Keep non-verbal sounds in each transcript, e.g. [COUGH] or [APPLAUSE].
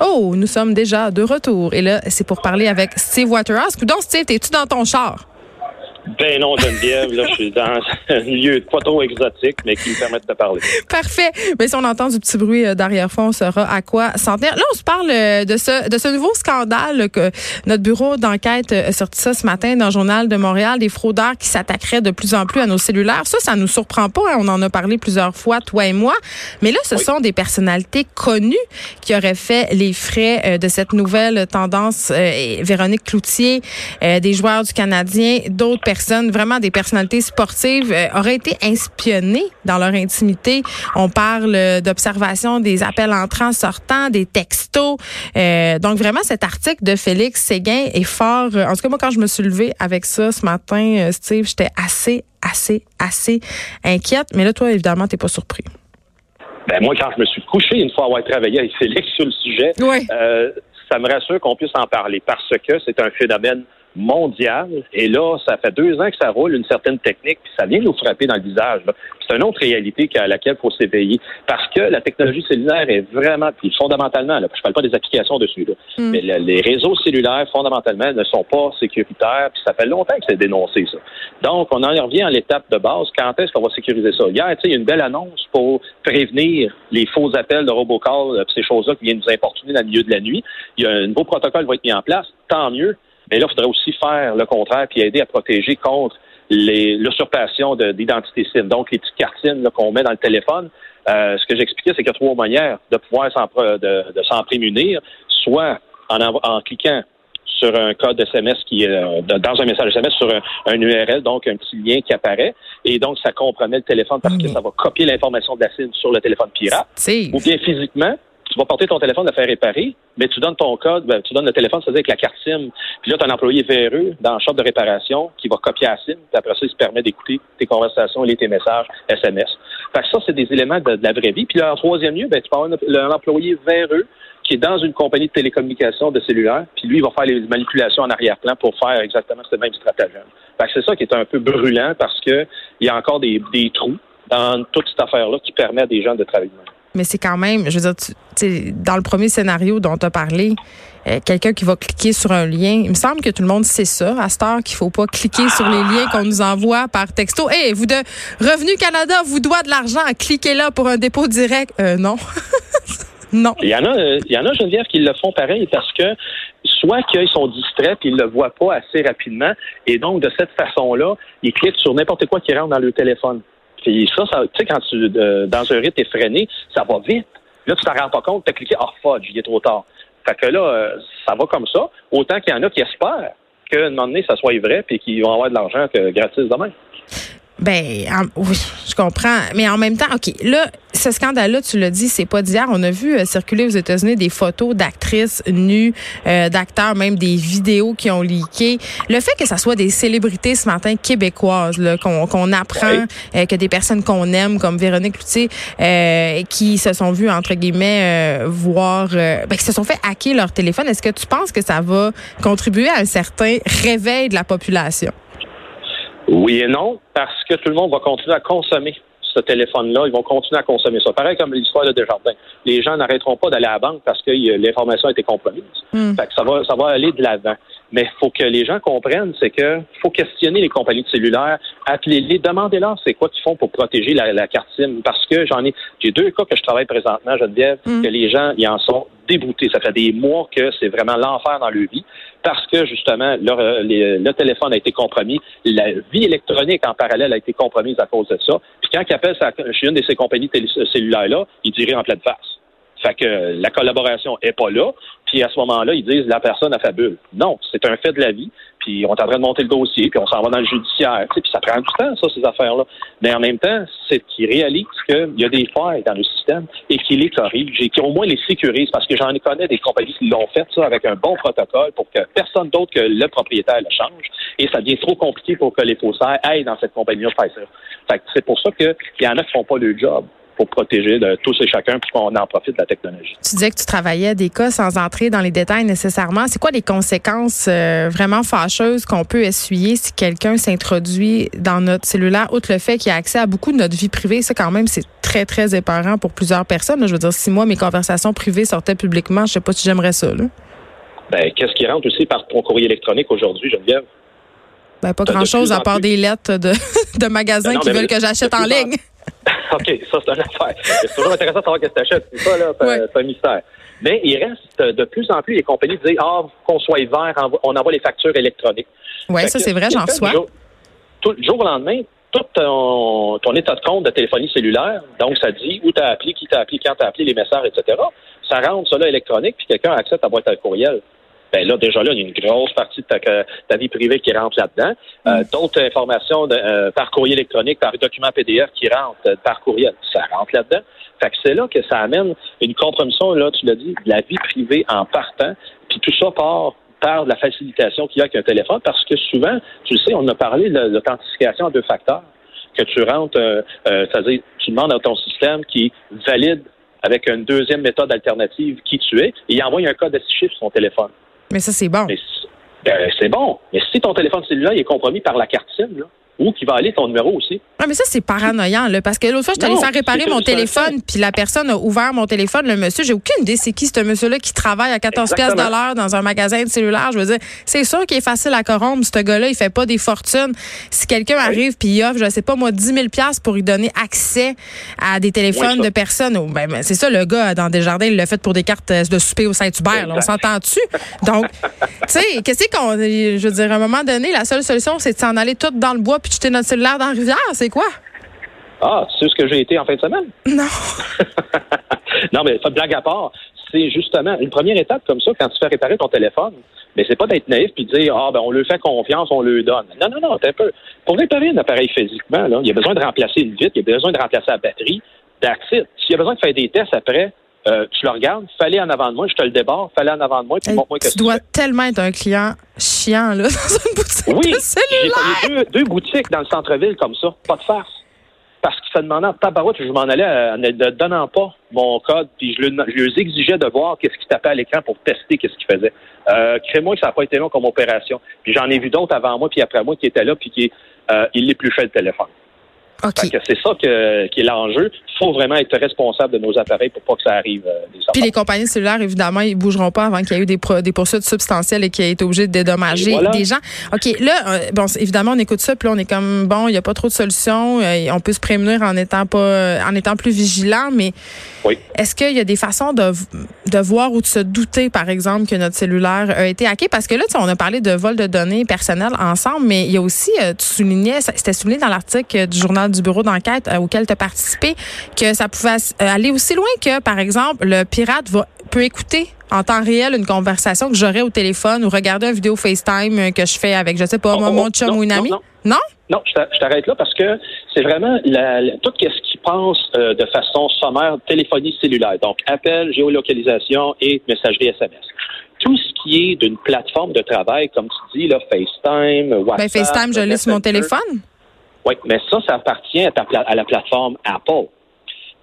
Oh, nous sommes déjà de retour. Et là, c'est pour parler avec Steve Waterhouse. Donc, Steve, es-tu dans ton char? Ben non, Geneviève, là, je suis dans un lieu pas trop exotique, mais qui me permet de te parler. Parfait. Mais si on entend du petit bruit euh, d'arrière-fond, on saura à quoi s'en tenir. Là, on se parle euh, de ce, de ce nouveau scandale que notre bureau d'enquête a sorti ça ce matin dans le Journal de Montréal, des fraudeurs qui s'attaqueraient de plus en plus à nos cellulaires. Ça, ça nous surprend pas. Hein. On en a parlé plusieurs fois, toi et moi. Mais là, ce sont des personnalités connues qui auraient fait les frais euh, de cette nouvelle tendance. Véronique Cloutier, des joueurs du Canadien, d'autres personnes vraiment des personnalités sportives, euh, auraient été inspionnées dans leur intimité. On parle euh, d'observation des appels entrants, sortants, des textos. Euh, donc vraiment, cet article de Félix Séguin est fort. En tout cas, moi, quand je me suis levée avec ça ce matin, Steve, j'étais assez, assez, assez inquiète. Mais là, toi, évidemment, t'es pas surpris. Ben moi, quand je me suis couché une fois avoir travaillé avec Félix sur le sujet, ça me rassure qu'on puisse en parler parce que c'est un phénomène mondial. Et là, ça fait deux ans que ça roule une certaine technique, puis ça vient nous frapper dans le visage. C'est une autre réalité à laquelle il faut s'éveiller. Parce que la technologie cellulaire est vraiment, puis fondamentalement, là, je parle pas des applications dessus, mm. mais les réseaux cellulaires, fondamentalement, ne sont pas sécuritaires, puis ça fait longtemps que c'est dénoncé, ça. Donc, on en revient à l'étape de base. Quand est-ce qu'on va sécuriser ça? Hier, il y a une belle annonce pour prévenir les faux appels de robocall, ces choses-là qui viennent nous importuner dans le milieu de la nuit. Il y a un nouveau protocole qui va être mis en place. Tant mieux. Mais là, il faudrait aussi faire le contraire puis aider à protéger contre l'usurpation d'identité SIM. Donc, les petites cartines qu'on met dans le téléphone. Euh, ce que j'expliquais, c'est qu'il y a trois manières de pouvoir s'en de, prémunir, soit en, en cliquant sur un code SMS qui est euh, dans un message SMS sur un, URL, donc un petit lien qui apparaît. Et donc, ça compromet le téléphone parce que ça va copier l'information de la SIM sur le téléphone pirate. Ou bien physiquement, tu vas porter ton téléphone de faire réparer, mais tu donnes ton code, ben, tu donnes le téléphone, c'est-à-dire avec la carte SIM. Puis là, tu as un employé véreux dans le shop de réparation qui va copier la SIM, puis après ça, il se permet d'écouter tes conversations et tes messages SMS. Fait que ça, c'est des éléments de, la vraie vie. Puis là, en troisième lieu, ben, tu peux avoir un, employé véreux qui est dans une compagnie de télécommunications de cellulaire, puis lui, il va faire les manipulations en arrière-plan pour faire exactement ce même stratagème. Fait que c'est ça qui est un peu brûlant parce que il y a encore des, des trous dans toute cette affaire-là qui permet à des gens de travailler mais c'est quand même, je veux dire, tu, dans le premier scénario dont tu as parlé, euh, quelqu'un qui va cliquer sur un lien, il me semble que tout le monde sait ça, à cette heure, qu'il faut pas cliquer sur les liens qu'on nous envoie par texto. Hé, vous de Revenu Canada vous doit de l'argent, cliquez là pour un dépôt direct. Euh, non. [LAUGHS] non. Il y en a, il y en a, Geneviève, qui le font pareil parce que soit qu'ils sont distraits et ils le voient pas assez rapidement et donc de cette façon-là, ils cliquent sur n'importe quoi qui rentre dans le téléphone. Puis ça, ça tu sais, quand tu dans un rythme effréné, ça va vite. Là, tu t'en rends pas compte, tu as cliqué Ah oh, fudge, il est trop tard. Fait que là, euh, ça va comme ça. Autant qu'il y en a qui espèrent qu'à un moment donné, ça soit vrai puis qu'ils vont avoir de l'argent gratis demain. Ben oui, je comprends. Mais en même temps, OK, là, ce scandale-là, tu l'as dit, c'est pas d'hier. On a vu euh, circuler aux États-Unis des photos d'actrices nues, euh, d'acteurs, même des vidéos qui ont leaké. Le fait que ça soit des célébrités ce matin québécoises, qu'on apprend euh, que des personnes qu'on aime, comme Véronique Loutier, qui se sont vues, entre guillemets, voir, ben, qui se sont fait hacker leur téléphone, est-ce que tu penses que ça va contribuer à un certain réveil de la population? Oui et non, parce que tout le monde va continuer à consommer ce téléphone-là. Ils vont continuer à consommer ça. Pareil comme l'histoire de Desjardins. Les gens n'arrêteront pas d'aller à la banque parce que l'information a été compromise. Hmm. ça va, ça va aller de l'avant. Mais il faut que les gens comprennent, c'est que faut questionner les compagnies de cellulaire, appelez-les, demandez-leur c'est quoi qu'ils font pour protéger la, carte SIM. Parce que j'en ai, j'ai deux cas que je travaille présentement, Geneviève, mm. que les gens, ils en sont dégoûtés. Ça fait des mois que c'est vraiment l'enfer dans leur vie parce que justement leur, euh, le téléphone a été compromis, la vie électronique en parallèle a été compromise à cause de ça. Puis quand ils appellent chez une de ces compagnies cellulaires là, ils diraient en pleine face. Fait que la collaboration est pas là. Puis à ce moment-là, ils disent la personne a fabule. Non, c'est un fait de la vie. Puis on est en train de monter le dossier, puis on s'en va dans le judiciaire. Puis ça prend du temps, ça, ces affaires-là. Mais en même temps, c'est qu'ils réalisent qu'il y a des failles dans le système et qu'ils les corrigent et qu'ils au moins les sécurisent parce que j'en connais des compagnies qui l'ont fait ça avec un bon protocole pour que personne d'autre que le propriétaire le change. Et ça devient trop compliqué pour que les faussaires aillent dans cette compagnie-là faire ça. Fait c'est pour ça qu'il y en a qui font pas le job. Pour protéger de tous et chacun, puis qu'on en profite de la technologie. Tu disais que tu travaillais des cas sans entrer dans les détails nécessairement. C'est quoi les conséquences euh, vraiment fâcheuses qu'on peut essuyer si quelqu'un s'introduit dans notre cellulaire, outre le fait qu'il a accès à beaucoup de notre vie privée? Ça, quand même, c'est très, très épeurant pour plusieurs personnes. Je veux dire, si moi, mes conversations privées sortaient publiquement, je sais pas si j'aimerais ça. Là. Ben, qu'est-ce qui rentre aussi par ton courrier électronique aujourd'hui, Geneviève? Ben, pas grand-chose à part des lettres de, de magasins qui veulent que j'achète en ligne. [LAUGHS] OK, ça, c'est une affaire. C'est toujours intéressant de savoir qu'est-ce que tu achètes. C'est ça, là, c'est un mystère. Mais il reste de plus en plus les compagnies disent Ah, qu'on soit vert, on envoie les factures électroniques. Oui, ça, c'est vrai, j'en reçois. Tout, le jour au lendemain, tout ton, ton, état de compte de téléphonie cellulaire, donc ça dit où tu as appelé, qui t'a appelé, quand tu as appelé, les messages, etc. Ça rentre là électronique, puis quelqu'un accède à ta boîte à courriel ben là, déjà là, il y a une grosse partie de ta, vie privée qui rentre là-dedans. Euh, mm. D'autres informations euh, par courrier électronique, par document PDF qui rentrent euh, par courriel, ça rentre là-dedans. Fait que c'est là que ça amène une compromission, là, tu l'as dit, de la vie privée en partant. Puis tout ça part par de la facilitation qu'il y a avec un téléphone, parce que souvent, tu le sais, on a parlé de l'authentification à deux facteurs. Que tu rentres, c'est-à-dire, tu demandes à ton système qui valide avec une deuxième méthode alternative qui tu es, et il envoie un code de six chiffres sur ton téléphone. Mais ça, c'est bon. Ben, c'est bon. Mais si ton téléphone cellulaire est compromis par la carte SIM, là, où qui va aller ton numéro aussi. Ah, mais ça, c'est paranoïant, là, parce que l'autre fois, je suis allée faire réparer mon téléphone, puis la personne a ouvert mon téléphone, le monsieur, j'ai aucune idée c'est qui ce monsieur-là qui travaille à 14 pièces de l'heure dans un magasin de cellulaire. Je veux dire, c'est sûr qu'il est facile à corrompre, ce gars-là, il fait pas des fortunes. Si quelqu'un arrive puis il offre, je sais pas moi, 10 000 pièces pour lui donner accès à des téléphones de personnes, ben, ben, c'est ça, le gars dans des jardins, il l'a fait pour des cartes de souper au Saint-Hubert, on s'entend-tu? Donc, [LAUGHS] tu sais, qu'est-ce qu'on, je veux dire, à un moment donné, la seule solution, c'est de s'en aller tout dans le bois puis jeter notre cellulaire dans la rivière, c'est quoi? Ah, tu sais ce que j'ai été en fin de semaine? [LAUGHS] Non. [LAUGHS] non, mais blague à part, c'est justement une première étape comme ça quand tu fais réparer ton téléphone. Mais c'est pas d'être naïf puis de dire ah ben on lui fait confiance, on le donne. Non non non, t'es un peu. Pour réparer un appareil physiquement là, il y a besoin de remplacer une vitre, il y a besoin de remplacer la batterie. S'il y a besoin de faire des tests après, euh, tu le regardes, fallait en avant de moi, je te le débarre, fallait en avant de moi, puis montre-moi que tu dois tellement être un client chiant là [LAUGHS] dans une boutique oui, j'ai deux, deux boutiques dans le centre-ville comme ça, pas de farce. Parce qu'il se demandait, tabarouette, je m'en allais euh, en ne donnant pas mon code, puis je, lui exigeais de voir qu'est-ce qui tapait à l'écran pour tester qu'est-ce qu'il faisait. Euh, Crée-moi que ça n'a pas été long comme opération. Puis j'en ai vu d'autres avant moi, puis après moi qui étaient là, puis qui euh, il l'épluchait le téléphone. C'est ça que, qui est l'enjeu. Il faut vraiment être responsable de nos appareils pour pas que ça arrive. Euh, Puis les compagnies cellulaires, évidemment, ils bougeront pas avant qu'il y ait eu des, des poursuites substantielles et qu'il ait été obligé de dédommager des gens. OK, là, euh, bon, évidemment, on écoute ça, puis là, on est comme, bon, il n'y a pas trop de solutions. Euh, on peut se prémunir en étant pas, en étant plus vigilant, mais oui. est-ce qu'il y a des façons de, de voir ou de se douter, par exemple, que notre cellulaire a été hacké? Parce que là, on a parlé de vol de données personnelles ensemble, mais il y a aussi, tu soulignais, c'était souligné dans l'article du journal du bureau d'enquête euh, auquel tu as participé, que ça pouvait euh, aller aussi loin que, par exemple, le pirate va, peut écouter en temps réel une conversation que j'aurais au téléphone ou regarder une vidéo FaceTime euh, que je fais avec, je sais pas, mon, oh, chum ou une amie? Non? Non, je t'arrête là parce que c'est vraiment tout ce qui passe de façon sommaire téléphonie cellulaire. Donc, appel, géolocalisation et messagerie SMS. Tout ce qui est d'une plateforme de travail, comme tu dis, là, FaceTime, ben, WhatsApp. Ben, FaceTime, je l'ai sur mon téléphone. Oui, mais ça, ça appartient à, la plateforme Apple.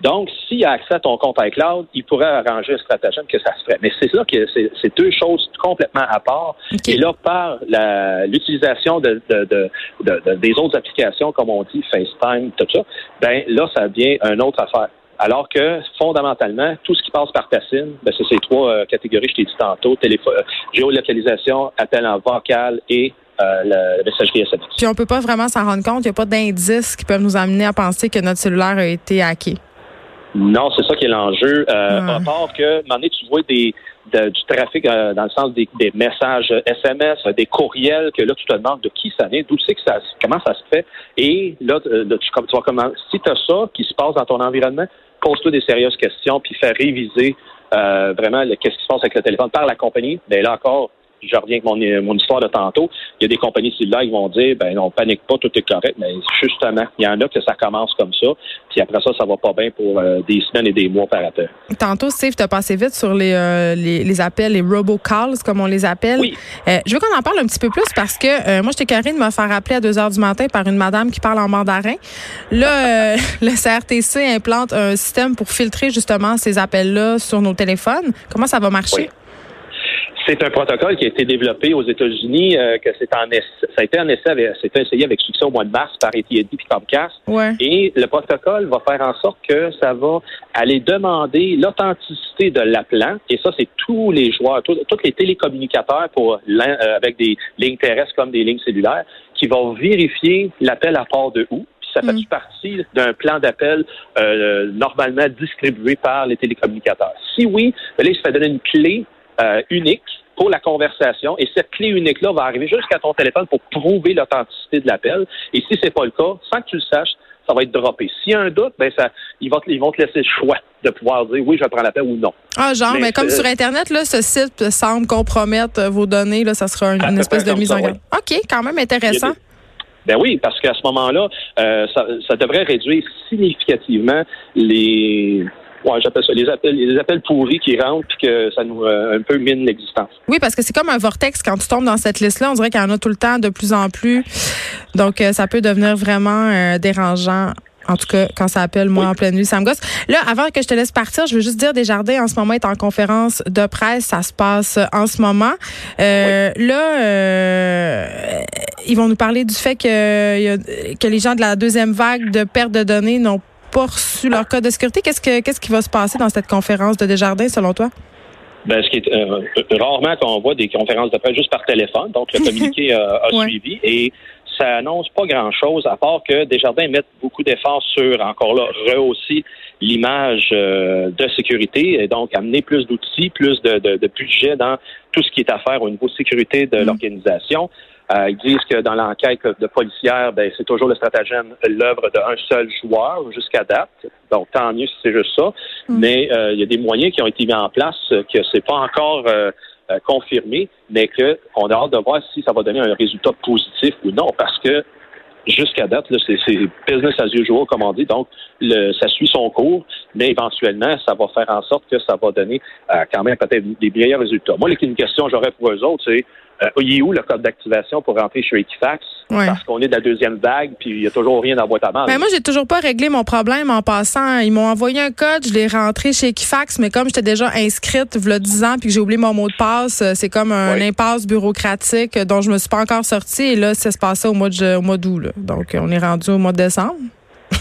Donc, s'il a accès à ton compte iCloud, il pourrait arranger un stratagème que ça se ferait. Mais c'est là que c'est deux choses complètement à part. Et là, par l'utilisation de, des autres applications, comme on dit, FaceTime, tout ça, ben là, ça devient une autre affaire. Alors que, fondamentalement, tout ce qui passe par ta SIM, ben, c'est ces trois euh, catégories, je t'ai dit tantôt, téléphone, géolocalisation, appel en vocal et euh, la, messagerie SMS. Puis on peut pas vraiment s'en rendre compte. Il n'y a pas d'indices qui peuvent nous amener à penser que notre cellulaire a été hacké. Non, c'est ça qui est l'enjeu. Euh, À part que, à un tu vois des, du trafic euh, dans le sens des, messages SMS, des courriels, que là, tu te demandes de qui ça vient, d'où c'est que ça, comment ça se fait. Et là, tu, tu vas comment, si tu as ça qui se passe dans ton environnement, pose-toi des sérieuses questions, puis fais réviser euh, vraiment qu'est-ce qui se passe avec le téléphone par la compagnie. Mais là encore, je reviens avec mon, mon histoire de tantôt, il y a des compagnies cellulaires qui vont dire, ben non, panique pas, tout est correct, mais justement, il y en a que ça commence comme ça, puis après ça, ça va pas bien pour euh, des semaines et des mois par après. Tantôt, Steve, tu as passé vite sur les, euh, les, les, appels, les robocalls, comme on les appelle. Oui. Euh, je veux qu'on en parle un petit peu plus parce que moi, j'étais carré de me faire appeler à 2 heures du matin par une madame qui parle en mandarin. Là, [LAUGHS] le CRTC implante un système pour filtrer justement ces appels-là sur nos téléphones. Comment ça va marcher? C'est un protocole qui a été développé aux États-Unis, euh, que c'est en ça a été en essai, c'était essayé avec succès au mois de mars par AT&T et Comcast. Ouais. Et le protocole va faire en sorte que ça va aller demander l'authenticité de l'appelant. Et ça, c'est tous les joueurs, tous, les télécommunicateurs pour euh, avec des lignes terrestres comme des lignes cellulaires, qui vont vérifier l'appel à part de où ça fait mm. partie d'un plan d'appel euh, normalement distribué par les télécommunicateurs. Si oui, ben là, il se fait donner une clé euh, unique pour la conversation et cette clé unique-là va arriver jusqu'à ton téléphone pour prouver l'authenticité de l'appel. Et si c'est pas le cas, sans que tu le saches, ça va être droppé. S'il y a un doute, ben ça, ils vont, te, ils vont te laisser le choix de pouvoir dire oui, je prends l'appel ou non. Ah, genre, mais, comme sur Internet, là, ce site semble compromettre vos données, là, ça sera une, espèce de mise en garde. OK, quand même intéressant. Ben oui, parce qu'à ce moment-là, euh, ça, ça devrait réduire significativement les ouais, j'appelle ça les appels, les appels pourris qui rentrent puis que ça nous euh, un peu mine l'existence. Oui, parce que c'est comme un vortex quand tu tombes dans cette liste-là, on dirait qu'il y en a tout le temps de plus en plus. Donc euh, ça peut devenir vraiment euh, dérangeant. En tout cas, quand ça appelle, moi, en pleine nuit, ça me gosse. Là, avant que je te laisse partir, je veux juste dire, Desjardins, en ce moment, est en conférence de presse. Ça se passe en ce moment. Euh, Là, euh, ils vont nous parler du fait que, que les gens de la deuxième vague de perte de données n'ont pas reçu leur code de sécurité. Qu'est-ce, que, qu'est-ce qui va se passer dans cette conférence de Desjardins, selon toi? Ben, ce qui est euh, rarement qu'on voit des conférences de presse juste par téléphone, donc le [LAUGHS] communiqué euh, a suivi et ça annonce pas grand-chose à part que Desjardins mettent beaucoup d'efforts sur encore là rehausser l'image euh, de sécurité et donc amener plus d'outils, plus de, de, budget dans tout ce qui est à faire au niveau de sécurité de mm. l'organisation. Euh, ils disent que dans l'enquête de policière, ben, c'est toujours le stratagème l'œuvre d'un seul joueur jusqu'à date. Donc, tant mieux si c'est juste ça. Mm. Mais euh, il y a des moyens qui ont été mis en place que c'est pas encore euh, confirmé, mais qu'on a hâte de voir si ça va donner un résultat positif ou non, parce que jusqu'à date, c'est business as usual, comme on dit. Donc, le, ça suit son cours, mais éventuellement, ça va faire en sorte que ça va donner quand même peut-être des meilleurs résultats. Moi, une question que j'aurais pour eux autres, c'est euh, il est où le code d'activation pour rentrer chez Equifax? Parce qu'on est de la deuxième vague, puis il n'y a toujours rien dans la boîte à mal. Ben moi, j'ai toujours pas réglé mon problème en passant. Ils m'ont envoyé un code, je l'ai rentré chez Equifax, mais comme j'étais déjà inscrite, il y a 10 ans, puis que j'ai oublié mon mot de passe, euh, c'est comme un impasse bureaucratique dont je me suis pas encore sortie. Et là, ça se passait au mois de, au mois d'août. Donc, on est rendu au mois de décembre.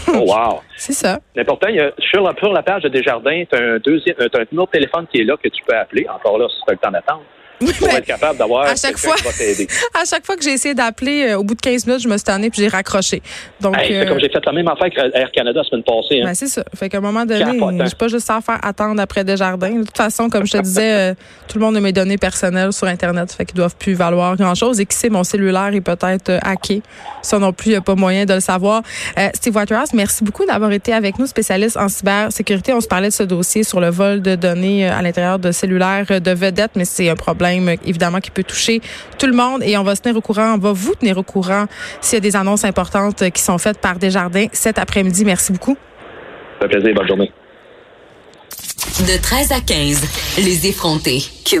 Oh, wow. [LAUGHS] c'est ça. L'important, il y a, sur, la, sur la page de Desjardins, tu as un deuxième, as un autre téléphone qui est là que tu peux appeler. Encore là, si tu as le temps d'attendre pour être capable d'avoir à chaque fois, [LAUGHS] À chaque fois que j'ai essayé d'appeler, euh, au bout de 15 minutes, je me suis tannée puis j'ai raccroché. Donc, c'est comme euh, j'ai fait la même affaire qu'Air Canada la semaine passée. Hein. Ben, c'est ça. Fait qu'à un moment donné, je suis pas juste à faire attendre après Desjardins. De toute façon, comme je te disais, [LAUGHS] euh, tout le monde a mes données personnelles sur Internet, fait qu'ils doivent plus valoir grand-chose. Et qui sait, mon cellulaire est peut-être hacké. Ça non plus, il n'y a pas moyen de le savoir. Steve Whitehouse, merci beaucoup d'avoir été avec nous, spécialiste en cybersécurité. On se parlait de ce dossier sur le vol de données à l'intérieur de cellulaires de vedettes, mais c'est un problème évidemment qui peut toucher tout le monde et on va se tenir au courant, on va vous tenir au courant s'il y a des annonces importantes qui sont faites par Desjardins cet après-midi. Merci beaucoup. Ça fait plaisir, bonne journée. De 13 à 15, les effrontés.